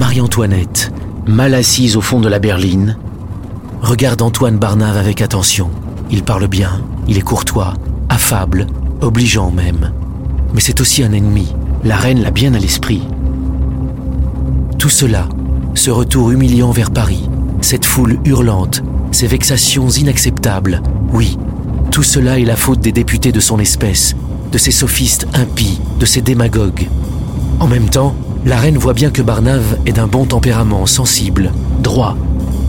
Marie-Antoinette, mal assise au fond de la berline, regarde Antoine Barnave avec attention. Il parle bien, il est courtois, affable, obligeant même. Mais c'est aussi un ennemi. La reine l'a bien à l'esprit. Tout cela, ce retour humiliant vers Paris, cette foule hurlante, ces vexations inacceptables, oui, tout cela est la faute des députés de son espèce, de ces sophistes impies, de ces démagogues. En même temps, la reine voit bien que Barnave est d'un bon tempérament, sensible, droit,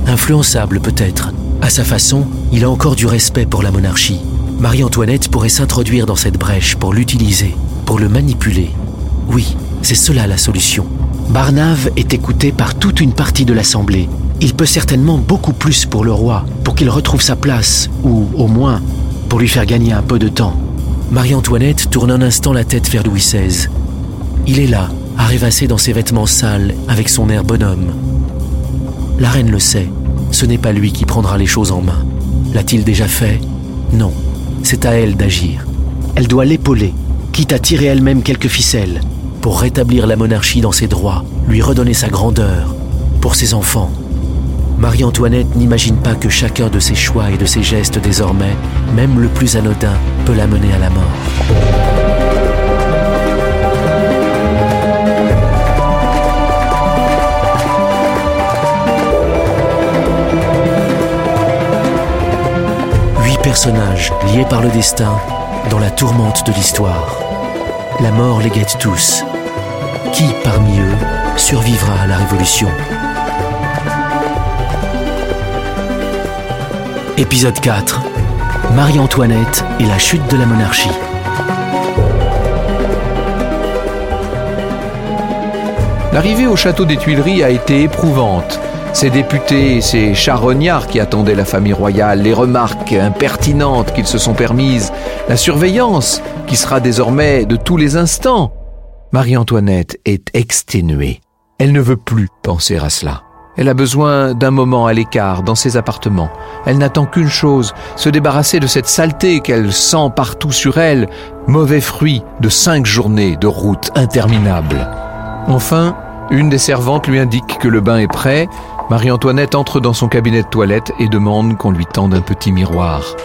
influençable peut-être. À sa façon, il a encore du respect pour la monarchie. Marie-Antoinette pourrait s'introduire dans cette brèche pour l'utiliser, pour le manipuler. Oui, c'est cela la solution. Barnave est écouté par toute une partie de l'Assemblée. Il peut certainement beaucoup plus pour le roi, pour qu'il retrouve sa place, ou au moins pour lui faire gagner un peu de temps. Marie-Antoinette tourne un instant la tête vers Louis XVI. Il est là, rêvasser dans ses vêtements sales, avec son air bonhomme. La reine le sait, ce n'est pas lui qui prendra les choses en main. L'a-t-il déjà fait? Non, c'est à elle d'agir. Elle doit l'épauler, quitte à tirer elle-même quelques ficelles, pour rétablir la monarchie dans ses droits, lui redonner sa grandeur, pour ses enfants. Marie-Antoinette n'imagine pas que chacun de ses choix et de ses gestes désormais, même le plus anodin, peut la mener à la mort. Liés par le destin dans la tourmente de l'histoire. La mort les guette tous. Qui parmi eux survivra à la Révolution? Épisode 4 Marie-Antoinette et la chute de la monarchie. L'arrivée au château des Tuileries a été éprouvante. Ces députés ces charognards qui attendaient la famille royale, les remarques impertinentes qu'ils se sont permises, la surveillance qui sera désormais de tous les instants. Marie-Antoinette est exténuée. Elle ne veut plus penser à cela. Elle a besoin d'un moment à l'écart dans ses appartements. Elle n'attend qu'une chose, se débarrasser de cette saleté qu'elle sent partout sur elle, mauvais fruit de cinq journées de route interminable. Enfin, une des servantes lui indique que le bain est prêt Marie-Antoinette entre dans son cabinet de toilette et demande qu'on lui tende un petit miroir.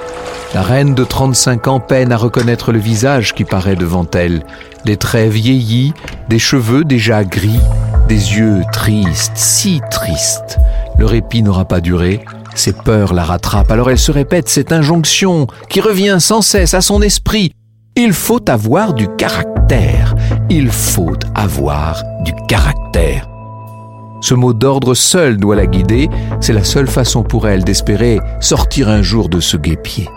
La reine de 35 ans peine à reconnaître le visage qui paraît devant elle, des traits vieillis, des cheveux déjà gris, des yeux tristes, si tristes. Le répit n'aura pas duré, ses peurs la rattrapent, alors elle se répète cette injonction qui revient sans cesse à son esprit. Il faut avoir du caractère, il faut avoir du caractère. Ce mot d'ordre seul doit la guider, c'est la seule façon pour elle d'espérer sortir un jour de ce guépier.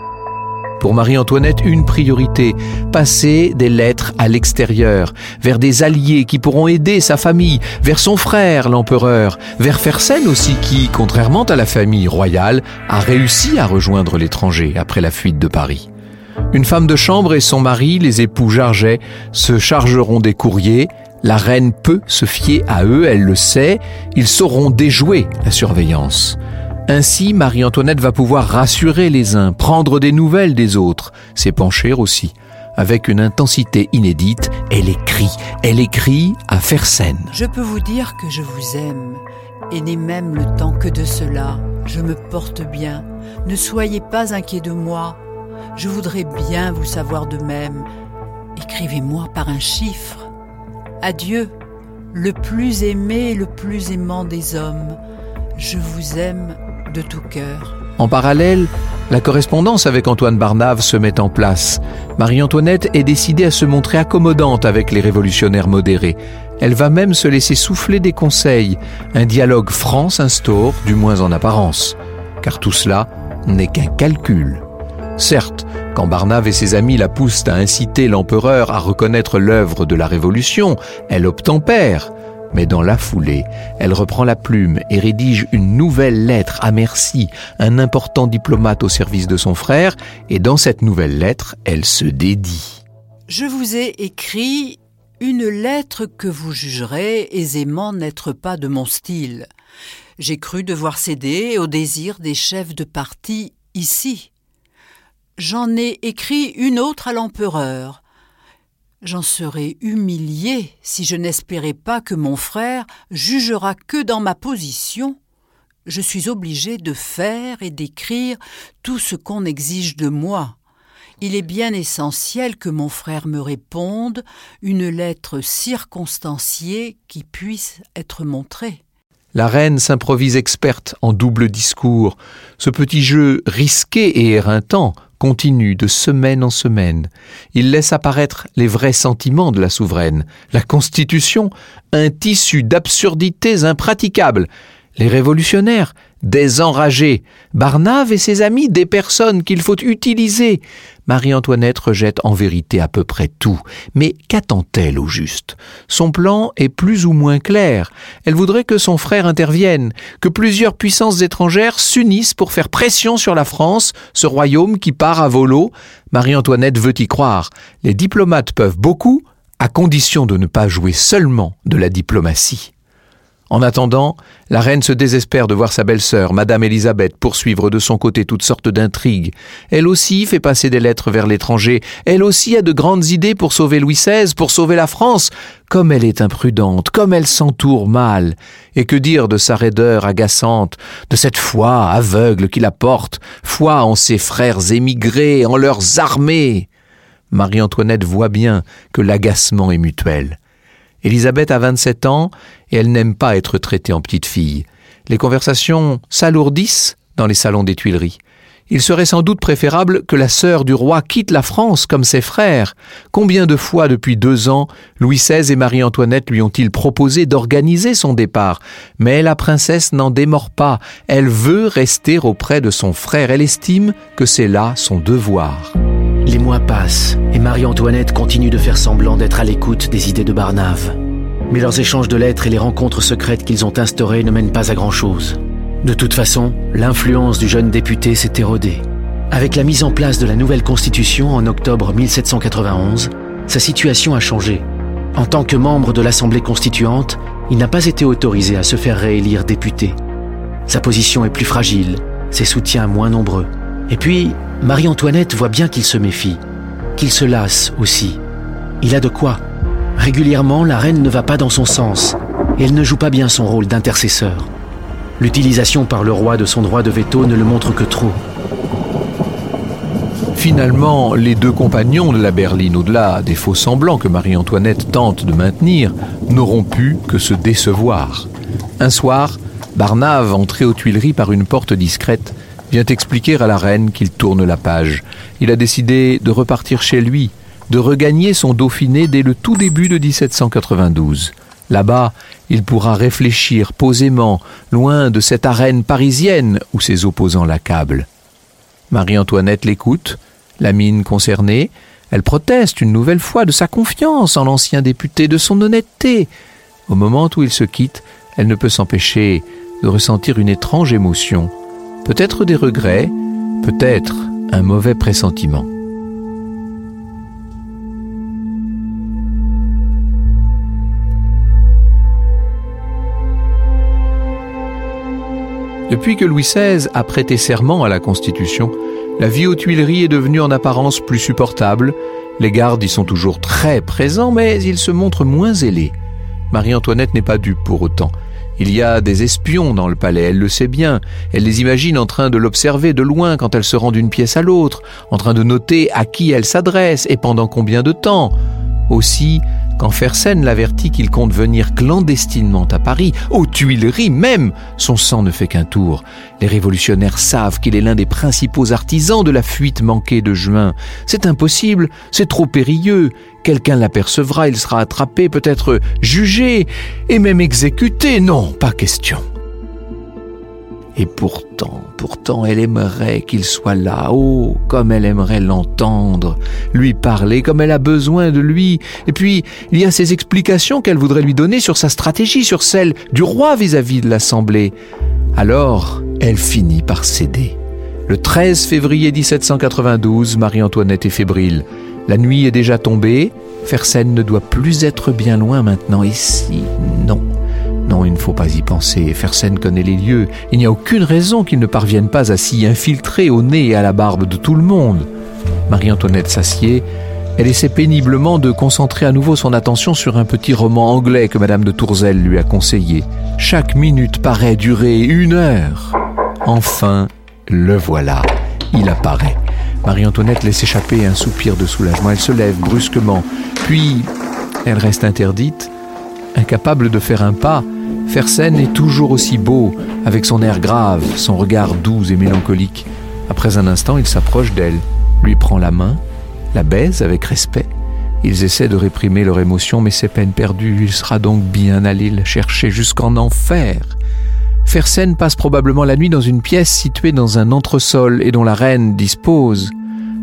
Pour Marie-Antoinette, une priorité, passer des lettres à l'extérieur, vers des alliés qui pourront aider sa famille, vers son frère, l'empereur, vers Fersen aussi qui, contrairement à la famille royale, a réussi à rejoindre l'étranger après la fuite de Paris. Une femme de chambre et son mari, les époux Jarget, se chargeront des courriers, la reine peut se fier à eux, elle le sait, ils sauront déjouer la surveillance. Ainsi, Marie-Antoinette va pouvoir rassurer les uns, prendre des nouvelles des autres, s'épancher aussi. Avec une intensité inédite, elle écrit, elle écrit à Fersen. Je peux vous dire que je vous aime, et n'ai même le temps que de cela. Je me porte bien. Ne soyez pas inquiet de moi. Je voudrais bien vous savoir de même. Écrivez-moi par un chiffre. Adieu, le plus aimé et le plus aimant des hommes. Je vous aime de tout cœur. En parallèle, la correspondance avec Antoine Barnave se met en place. Marie-Antoinette est décidée à se montrer accommodante avec les révolutionnaires modérés. Elle va même se laisser souffler des conseils. Un dialogue franc s'instaure, du moins en apparence. Car tout cela n'est qu'un calcul. Certes, quand Barnave et ses amis la poussent à inciter l'empereur à reconnaître l'œuvre de la Révolution, elle obtempère. Mais dans la foulée, elle reprend la plume et rédige une nouvelle lettre à Merci, un important diplomate au service de son frère, et dans cette nouvelle lettre, elle se dédie. Je vous ai écrit une lettre que vous jugerez aisément n'être pas de mon style. J'ai cru devoir céder au désir des chefs de parti ici. J'en ai écrit une autre à l'empereur. J'en serais humilié si je n'espérais pas que mon frère jugera que dans ma position. Je suis obligé de faire et d'écrire tout ce qu'on exige de moi. Il est bien essentiel que mon frère me réponde une lettre circonstanciée qui puisse être montrée. La reine s'improvise experte en double discours. Ce petit jeu risqué et éreintant continue de semaine en semaine. Il laisse apparaître les vrais sentiments de la souveraine. La Constitution, un tissu d'absurdités impraticables. Les révolutionnaires, des enragés, Barnave et ses amis, des personnes qu'il faut utiliser. Marie-Antoinette rejette en vérité à peu près tout. Mais qu'attend-elle au juste? Son plan est plus ou moins clair. Elle voudrait que son frère intervienne, que plusieurs puissances étrangères s'unissent pour faire pression sur la France, ce royaume qui part à volo. Marie-Antoinette veut y croire. Les diplomates peuvent beaucoup, à condition de ne pas jouer seulement de la diplomatie. En attendant, la reine se désespère de voir sa belle-sœur, Madame Élisabeth, poursuivre de son côté toutes sortes d'intrigues. Elle aussi fait passer des lettres vers l'étranger. Elle aussi a de grandes idées pour sauver Louis XVI, pour sauver la France. Comme elle est imprudente, comme elle s'entoure mal. Et que dire de sa raideur agaçante, de cette foi aveugle qui la porte, foi en ses frères émigrés, en leurs armées? Marie-Antoinette voit bien que l'agacement est mutuel. Élisabeth a 27 ans et elle n'aime pas être traitée en petite fille. Les conversations s'alourdissent dans les salons des Tuileries. Il serait sans doute préférable que la sœur du roi quitte la France comme ses frères. Combien de fois depuis deux ans Louis XVI et Marie-Antoinette lui ont-ils proposé d'organiser son départ Mais la princesse n'en démord pas. Elle veut rester auprès de son frère. Elle estime que c'est là son devoir. Les mois passent et Marie-Antoinette continue de faire semblant d'être à l'écoute des idées de Barnave. Mais leurs échanges de lettres et les rencontres secrètes qu'ils ont instaurées ne mènent pas à grand-chose. De toute façon, l'influence du jeune député s'est érodée. Avec la mise en place de la nouvelle constitution en octobre 1791, sa situation a changé. En tant que membre de l'Assemblée constituante, il n'a pas été autorisé à se faire réélire député. Sa position est plus fragile, ses soutiens moins nombreux. Et puis, Marie-Antoinette voit bien qu'il se méfie, qu'il se lasse aussi. Il a de quoi. Régulièrement, la reine ne va pas dans son sens, et elle ne joue pas bien son rôle d'intercesseur. L'utilisation par le roi de son droit de veto ne le montre que trop. Finalement, les deux compagnons de la berline, au-delà des faux semblants que Marie-Antoinette tente de maintenir, n'auront pu que se décevoir. Un soir, Barnave, entré aux Tuileries par une porte discrète, vient expliquer à la reine qu'il tourne la page. Il a décidé de repartir chez lui, de regagner son Dauphiné dès le tout début de 1792. Là-bas, il pourra réfléchir posément, loin de cette arène parisienne où ses opposants l'accablent. Marie-Antoinette l'écoute, la mine concernée, elle proteste une nouvelle fois de sa confiance en l'ancien député, de son honnêteté. Au moment où il se quitte, elle ne peut s'empêcher de ressentir une étrange émotion peut-être des regrets, peut-être un mauvais pressentiment. Depuis que Louis XVI a prêté serment à la Constitution, la vie aux Tuileries est devenue en apparence plus supportable. Les gardes y sont toujours très présents, mais ils se montrent moins zélés. Marie-Antoinette n'est pas dupe pour autant. Il y a des espions dans le palais, elle le sait bien. Elle les imagine en train de l'observer de loin quand elle se rend d'une pièce à l'autre, en train de noter à qui elle s'adresse et pendant combien de temps. Aussi, quand Fersen l'avertit qu'il compte venir clandestinement à Paris, aux Tuileries même, son sang ne fait qu'un tour. Les révolutionnaires savent qu'il est l'un des principaux artisans de la fuite manquée de juin. C'est impossible, c'est trop périlleux. Quelqu'un l'apercevra, il sera attrapé, peut-être jugé, et même exécuté. Non, pas question. Et pourtant, pourtant, elle aimerait qu'il soit là. Oh, comme elle aimerait l'entendre, lui parler, comme elle a besoin de lui. Et puis, il y a ces explications qu'elle voudrait lui donner sur sa stratégie, sur celle du roi vis-à-vis de l'Assemblée. Alors, elle finit par céder. Le 13 février 1792, Marie-Antoinette est fébrile. La nuit est déjà tombée. Fersen ne doit plus être bien loin maintenant. Ici, non. Non, il ne faut pas y penser. Fersen connaît les lieux. Il n'y a aucune raison qu'il ne parvienne pas à s'y infiltrer au nez et à la barbe de tout le monde. Marie-Antoinette s'assied Elle essaie péniblement de concentrer à nouveau son attention sur un petit roman anglais que Madame de Tourzel lui a conseillé. Chaque minute paraît durer une heure. Enfin, le voilà. Il apparaît. Marie-Antoinette laisse échapper un soupir de soulagement. Elle se lève brusquement. Puis, elle reste interdite, incapable de faire un pas. Fersen est toujours aussi beau, avec son air grave, son regard doux et mélancolique. Après un instant, il s'approche d'elle, lui prend la main, la baise avec respect. Ils essaient de réprimer leur émotion, mais c'est peine perdue. Il sera donc bien allé la chercher jusqu'en enfer. Fersen passe probablement la nuit dans une pièce située dans un entresol et dont la reine dispose.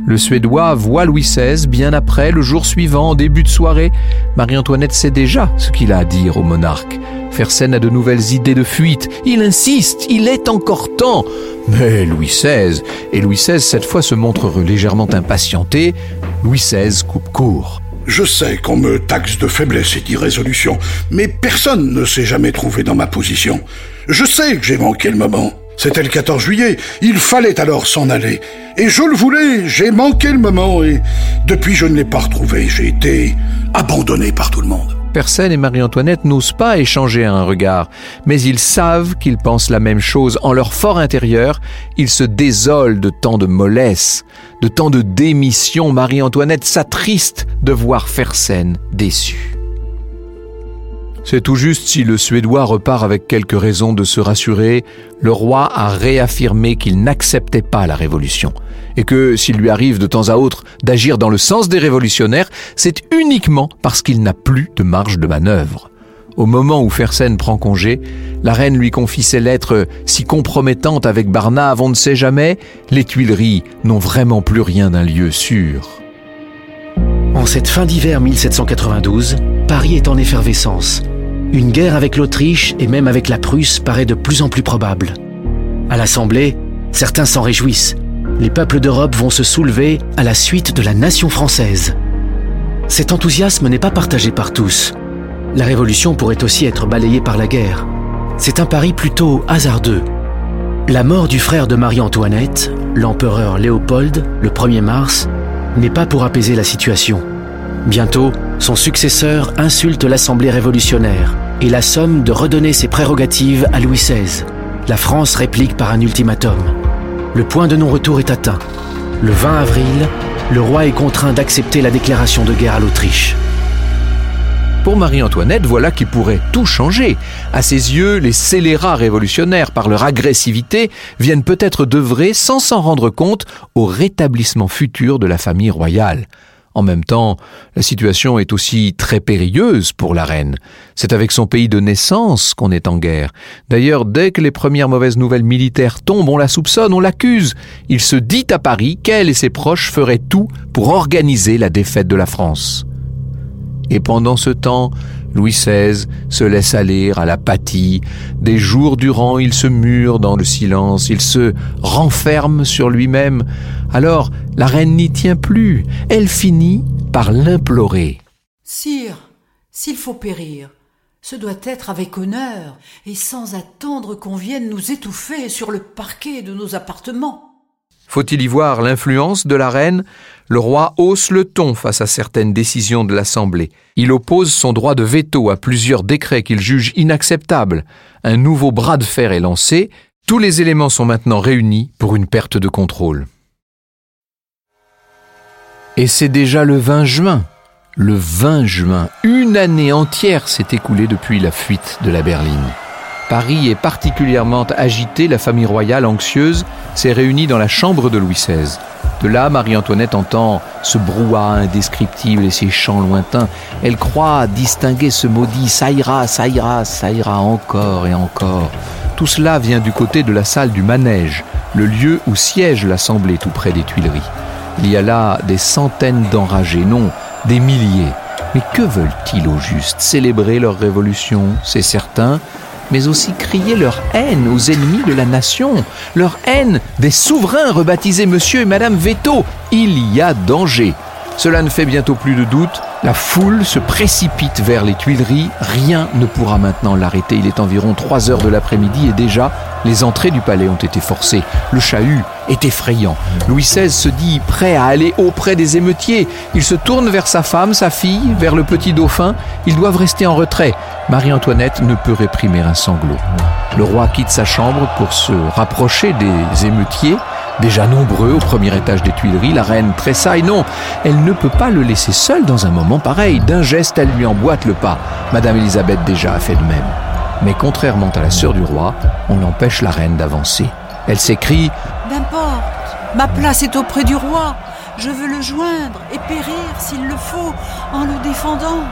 Le Suédois voit Louis XVI bien après, le jour suivant, en début de soirée. Marie-Antoinette sait déjà ce qu'il a à dire au monarque. Fersen a de nouvelles idées de fuite. Il insiste, il est encore temps. Mais Louis XVI, et Louis XVI cette fois se montre légèrement impatienté, Louis XVI coupe court. Je sais qu'on me taxe de faiblesse et d'irrésolution, mais personne ne s'est jamais trouvé dans ma position. Je sais que j'ai manqué le moment. C'était le 14 juillet, il fallait alors s'en aller. Et je le voulais, j'ai manqué le moment et depuis je ne l'ai pas retrouvé, j'ai été abandonné par tout le monde. Personne et Marie-Antoinette n'osent pas échanger un regard, mais ils savent qu'ils pensent la même chose. En leur fort intérieur, ils se désolent de tant de mollesse, de tant de démission. Marie-Antoinette s'attriste de voir Fersen déçu. C'est tout juste si le Suédois repart avec quelques raisons de se rassurer, le roi a réaffirmé qu'il n'acceptait pas la révolution, et que s'il lui arrive de temps à autre d'agir dans le sens des révolutionnaires, c'est uniquement parce qu'il n'a plus de marge de manœuvre. Au moment où Fersen prend congé, la reine lui confie ses lettres si compromettantes avec Barnave, on ne sait jamais, les Tuileries n'ont vraiment plus rien d'un lieu sûr. En cette fin d'hiver 1792, Paris est en effervescence. Une guerre avec l'Autriche et même avec la Prusse paraît de plus en plus probable. À l'Assemblée, certains s'en réjouissent. Les peuples d'Europe vont se soulever à la suite de la nation française. Cet enthousiasme n'est pas partagé par tous. La révolution pourrait aussi être balayée par la guerre. C'est un pari plutôt hasardeux. La mort du frère de Marie-Antoinette, l'empereur Léopold, le 1er mars, n'est pas pour apaiser la situation. Bientôt, son successeur insulte l'Assemblée révolutionnaire et la somme de redonner ses prérogatives à Louis XVI. La France réplique par un ultimatum. Le point de non-retour est atteint. Le 20 avril, le roi est contraint d'accepter la déclaration de guerre à l'Autriche. Pour Marie-Antoinette, voilà qui pourrait tout changer. À ses yeux, les scélérats révolutionnaires, par leur agressivité, viennent peut-être d'œuvrer, sans s'en rendre compte, au rétablissement futur de la famille royale. En même temps, la situation est aussi très périlleuse pour la reine. C'est avec son pays de naissance qu'on est en guerre. D'ailleurs, dès que les premières mauvaises nouvelles militaires tombent, on la soupçonne, on l'accuse. Il se dit à Paris qu'elle et ses proches feraient tout pour organiser la défaite de la France. Et pendant ce temps, Louis XVI se laisse aller à l'apathie. Des jours durant, il se mure dans le silence, il se renferme sur lui-même. Alors, la reine n'y tient plus. Elle finit par l'implorer. Sire, s'il faut périr, ce doit être avec honneur et sans attendre qu'on vienne nous étouffer sur le parquet de nos appartements. Faut-il y voir l'influence de la reine? Le roi hausse le ton face à certaines décisions de l'Assemblée. Il oppose son droit de veto à plusieurs décrets qu'il juge inacceptables. Un nouveau bras de fer est lancé. Tous les éléments sont maintenant réunis pour une perte de contrôle. Et c'est déjà le 20 juin. Le 20 juin, une année entière s'est écoulée depuis la fuite de la berline. Paris est particulièrement agité, la famille royale anxieuse s'est réunie dans la chambre de Louis XVI. De là, Marie-Antoinette entend ce brouhaha indescriptible et ces chants lointains. Elle croit distinguer ce maudit ça ira, ça ira, ça ira encore et encore. Tout cela vient du côté de la salle du manège, le lieu où siège l'Assemblée tout près des Tuileries. Il y a là des centaines d'enragés, non, des milliers. Mais que veulent-ils au juste Célébrer leur révolution, c'est certain, mais aussi crier leur haine aux ennemis de la nation, leur haine des souverains rebaptisés Monsieur et Madame Veto. Il y a danger. Cela ne fait bientôt plus de doute. La foule se précipite vers les Tuileries. Rien ne pourra maintenant l'arrêter. Il est environ 3 heures de l'après-midi et déjà Les entrées du palais ont été forcées. Le chahut est effrayant. Louis XVI se dit prêt à aller auprès des émeutiers. Il se tourne vers sa femme, sa fille, vers le petit dauphin. Ils doivent rester en retrait. Marie-Antoinette ne peut réprimer un sanglot. Le roi quitte sa chambre pour se rapprocher des émeutiers. Déjà nombreux au premier étage des Tuileries, la reine tressaille. Non, elle ne peut pas le laisser seul dans un moment pareil. D'un geste, elle lui emboîte le pas. Madame Elisabeth déjà a fait de même. Mais contrairement à la sœur du roi, on empêche la reine d'avancer. Elle s'écrie N'importe, ma place est auprès du roi. Je veux le joindre et périr s'il le faut en le défendant.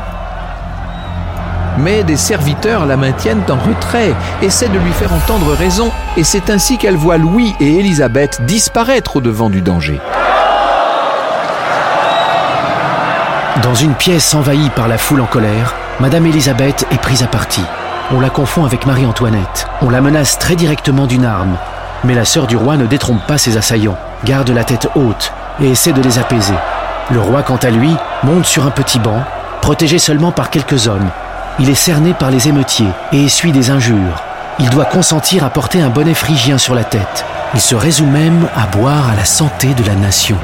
Mais des serviteurs la maintiennent en retrait, essaient de lui faire entendre raison, et c'est ainsi qu'elle voit Louis et Élisabeth disparaître au devant du danger. Dans une pièce envahie par la foule en colère, Madame Élisabeth est prise à partie. On la confond avec Marie-Antoinette. On la menace très directement d'une arme. Mais la sœur du roi ne détrompe pas ses assaillants, garde la tête haute et essaie de les apaiser. Le roi, quant à lui, monte sur un petit banc, protégé seulement par quelques hommes. Il est cerné par les émeutiers et essuie des injures. Il doit consentir à porter un bonnet phrygien sur la tête. Il se résout même à boire à la santé de la nation.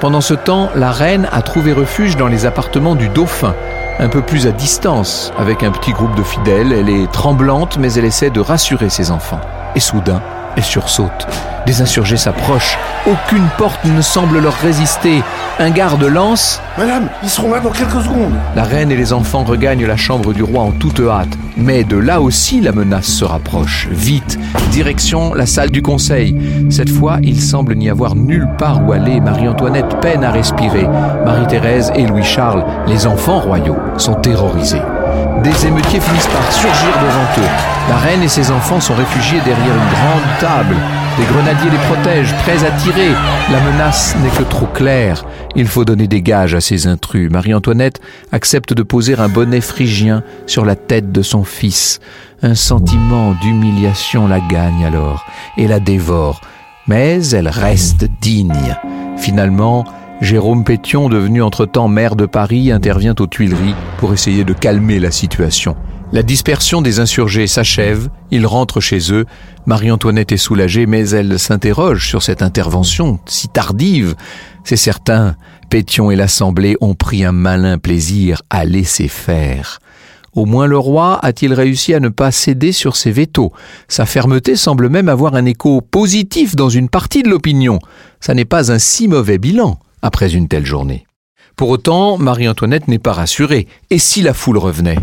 Pendant ce temps, la reine a trouvé refuge dans les appartements du dauphin, un peu plus à distance, avec un petit groupe de fidèles. Elle est tremblante, mais elle essaie de rassurer ses enfants. Et soudain, elle sursaute. Des insurgés s'approchent. Aucune porte ne semble leur résister. Un garde lance Madame, ils seront là dans quelques secondes. La reine et les enfants regagnent la chambre du roi en toute hâte. Mais de là aussi, la menace se rapproche. Vite, direction la salle du conseil. Cette fois, il semble n'y avoir nulle part où aller. Marie-Antoinette peine à respirer. Marie-Thérèse et Louis-Charles, les enfants royaux, sont terrorisés. Des émeutiers finissent par surgir devant eux. La reine et ses enfants sont réfugiés derrière une grande table. Des grenadiers les protègent, prêts à tirer. La menace n'est que trop claire. Il faut donner des gages à ces intrus. Marie-Antoinette accepte de poser un bonnet phrygien sur la tête de son fils. Un sentiment d'humiliation la gagne alors et la dévore. Mais elle reste digne. Finalement, Jérôme Pétion, devenu entre-temps maire de Paris, intervient aux Tuileries pour essayer de calmer la situation. La dispersion des insurgés s'achève, ils rentrent chez eux, Marie-Antoinette est soulagée, mais elle s'interroge sur cette intervention si tardive. C'est certain, Pétion et l'Assemblée ont pris un malin plaisir à laisser faire. Au moins le roi a-t-il réussi à ne pas céder sur ses vétos. Sa fermeté semble même avoir un écho positif dans une partie de l'opinion. Ça n'est pas un si mauvais bilan après une telle journée. Pour autant, Marie-Antoinette n'est pas rassurée. Et si la foule revenait?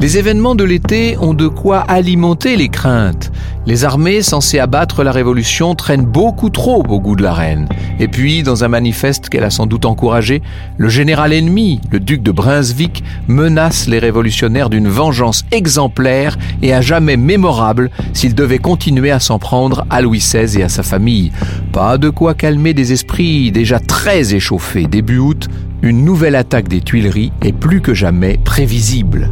Les événements de l'été ont de quoi alimenter les craintes. Les armées censées abattre la révolution traînent beaucoup trop au goût de la reine. Et puis, dans un manifeste qu'elle a sans doute encouragé, le général ennemi, le duc de Brunswick, menace les révolutionnaires d'une vengeance exemplaire et à jamais mémorable s'ils devaient continuer à s'en prendre à Louis XVI et à sa famille. Pas de quoi calmer des esprits déjà très échauffés. Début août, une nouvelle attaque des Tuileries est plus que jamais prévisible.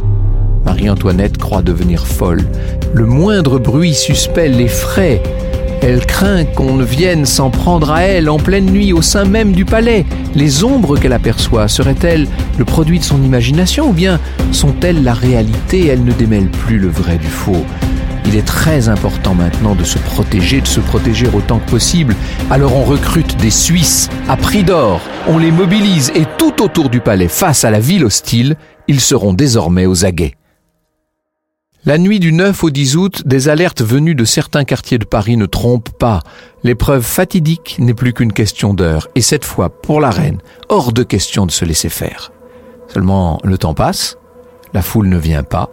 Marie-Antoinette croit devenir folle. Le moindre bruit suspect l'effraie. Elle craint qu'on ne vienne s'en prendre à elle en pleine nuit au sein même du palais. Les ombres qu'elle aperçoit seraient-elles le produit de son imagination ou bien sont-elles la réalité? Elle ne démêle plus le vrai du faux. Il est très important maintenant de se protéger, de se protéger autant que possible. Alors on recrute des Suisses à prix d'or, on les mobilise et tout autour du palais, face à la ville hostile, ils seront désormais aux aguets. La nuit du 9 au 10 août, des alertes venues de certains quartiers de Paris ne trompent pas. L'épreuve fatidique n'est plus qu'une question d'heure, et cette fois, pour la reine, hors de question de se laisser faire. Seulement, le temps passe, la foule ne vient pas.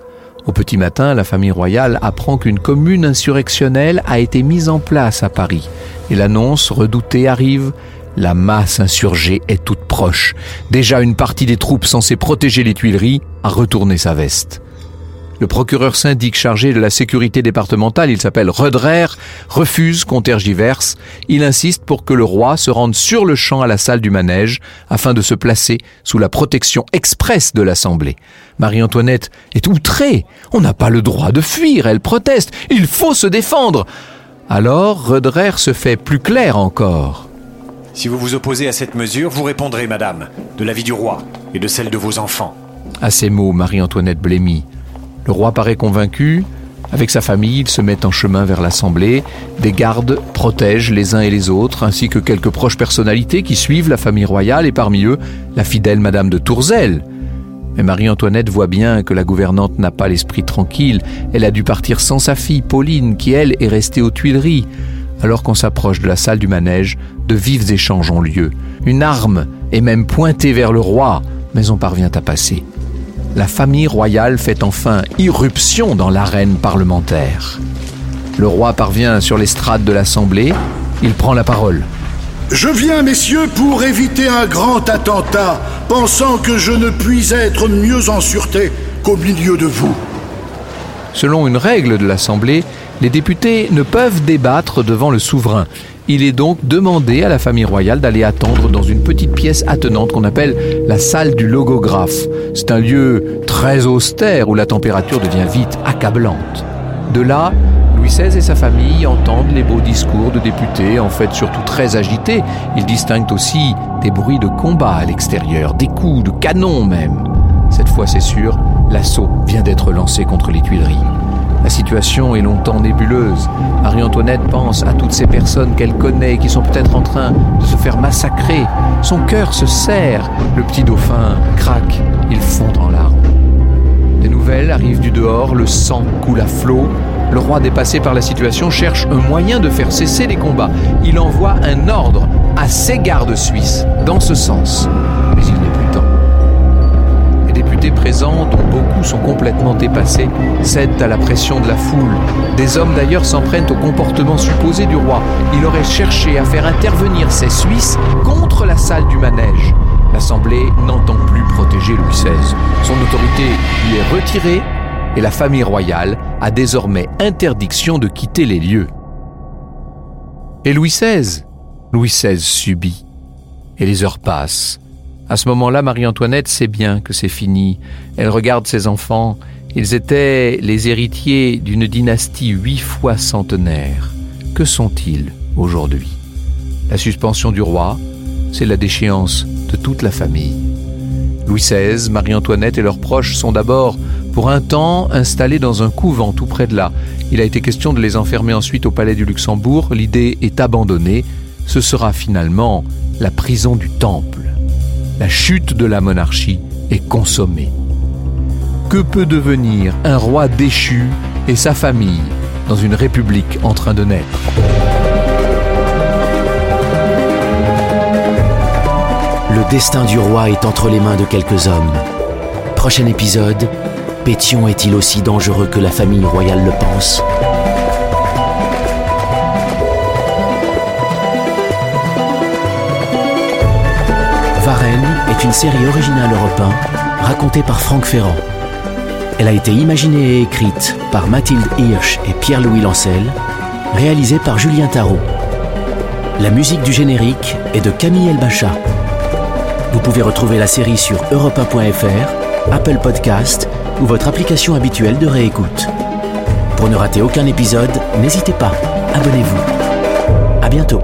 Au petit matin, la famille royale apprend qu'une commune insurrectionnelle a été mise en place à Paris, et l'annonce redoutée arrive. La masse insurgée est toute proche. Déjà une partie des troupes censées protéger les Tuileries a retourné sa veste. Le procureur syndic chargé de la sécurité départementale, il s'appelle Redrer, refuse qu'on tergiverse. Il insiste pour que le roi se rende sur le champ à la salle du manège afin de se placer sous la protection expresse de l'Assemblée. Marie-Antoinette est outrée. On n'a pas le droit de fuir, elle proteste. Il faut se défendre. Alors Redrer se fait plus clair encore. Si vous vous opposez à cette mesure, vous répondrez, madame, de l'avis du roi et de celle de vos enfants. À ces mots, Marie-Antoinette blêmit. Le roi paraît convaincu. Avec sa famille, il se met en chemin vers l'Assemblée. Des gardes protègent les uns et les autres, ainsi que quelques proches personnalités qui suivent la famille royale, et parmi eux, la fidèle Madame de Tourzel. Mais Marie-Antoinette voit bien que la gouvernante n'a pas l'esprit tranquille. Elle a dû partir sans sa fille, Pauline, qui, elle, est restée aux Tuileries. Alors qu'on s'approche de la salle du manège, de vifs échanges ont lieu. Une arme est même pointée vers le roi, mais on parvient à passer. La famille royale fait enfin irruption dans l'arène parlementaire. Le roi parvient sur l'estrade de l'Assemblée, il prend la parole. Je viens, messieurs, pour éviter un grand attentat, pensant que je ne puis être mieux en sûreté qu'au milieu de vous. Selon une règle de l'Assemblée, les députés ne peuvent débattre devant le souverain. Il est donc demandé à la famille royale d'aller attendre dans une petite pièce attenante qu'on appelle la salle du logographe. C'est un lieu très austère où la température devient vite accablante. De là, Louis XVI et sa famille entendent les beaux discours de députés, en fait surtout très agités. Ils distinguent aussi des bruits de combat à l'extérieur, des coups de canon même. Cette fois, c'est sûr, l'assaut vient d'être lancé contre les Tuileries. La situation est longtemps nébuleuse. Marie-Antoinette pense à toutes ces personnes qu'elle connaît qui sont peut-être en train de se faire massacrer. Son cœur se serre. Le petit dauphin craque. Il fond en larmes. Des nouvelles arrivent du dehors. Le sang coule à flot. Le roi, dépassé par la situation, cherche un moyen de faire cesser les combats. Il envoie un ordre à ses gardes suisses dans ce sens. Députés présents, dont beaucoup sont complètement dépassés, cèdent à la pression de la foule. Des hommes d'ailleurs s'en prennent au comportement supposé du roi. Il aurait cherché à faire intervenir ces Suisses contre la salle du manège. L'Assemblée n'entend plus protéger Louis XVI. Son autorité lui est retirée et la famille royale a désormais interdiction de quitter les lieux. Et Louis XVI Louis XVI subit. Et les heures passent. À ce moment-là, Marie-Antoinette sait bien que c'est fini. Elle regarde ses enfants. Ils étaient les héritiers d'une dynastie huit fois centenaire. Que sont-ils aujourd'hui? La suspension du roi, c'est la déchéance de toute la famille. Louis XVI, Marie-Antoinette et leurs proches sont d'abord, pour un temps, installés dans un couvent tout près de là. Il a été question de les enfermer ensuite au palais du Luxembourg. L'idée est abandonnée. Ce sera finalement la prison du Temple. La chute de la monarchie est consommée. Que peut devenir un roi déchu et sa famille dans une république en train de naître? Le destin du roi est entre les mains de quelques hommes. Prochain épisode, Pétion est-il aussi dangereux que la famille royale le pense? Une série originale européen racontée par Franck Ferrand. Elle a été imaginée et écrite par Mathilde Hirsch et Pierre-Louis Lancel, réalisée par Julien Tarot. La musique du générique est de Camille Elbacha. Vous pouvez retrouver la série sur europe1.fr, Apple Podcast ou votre application habituelle de réécoute. Pour ne rater aucun épisode, n'hésitez pas, abonnez-vous. À bientôt.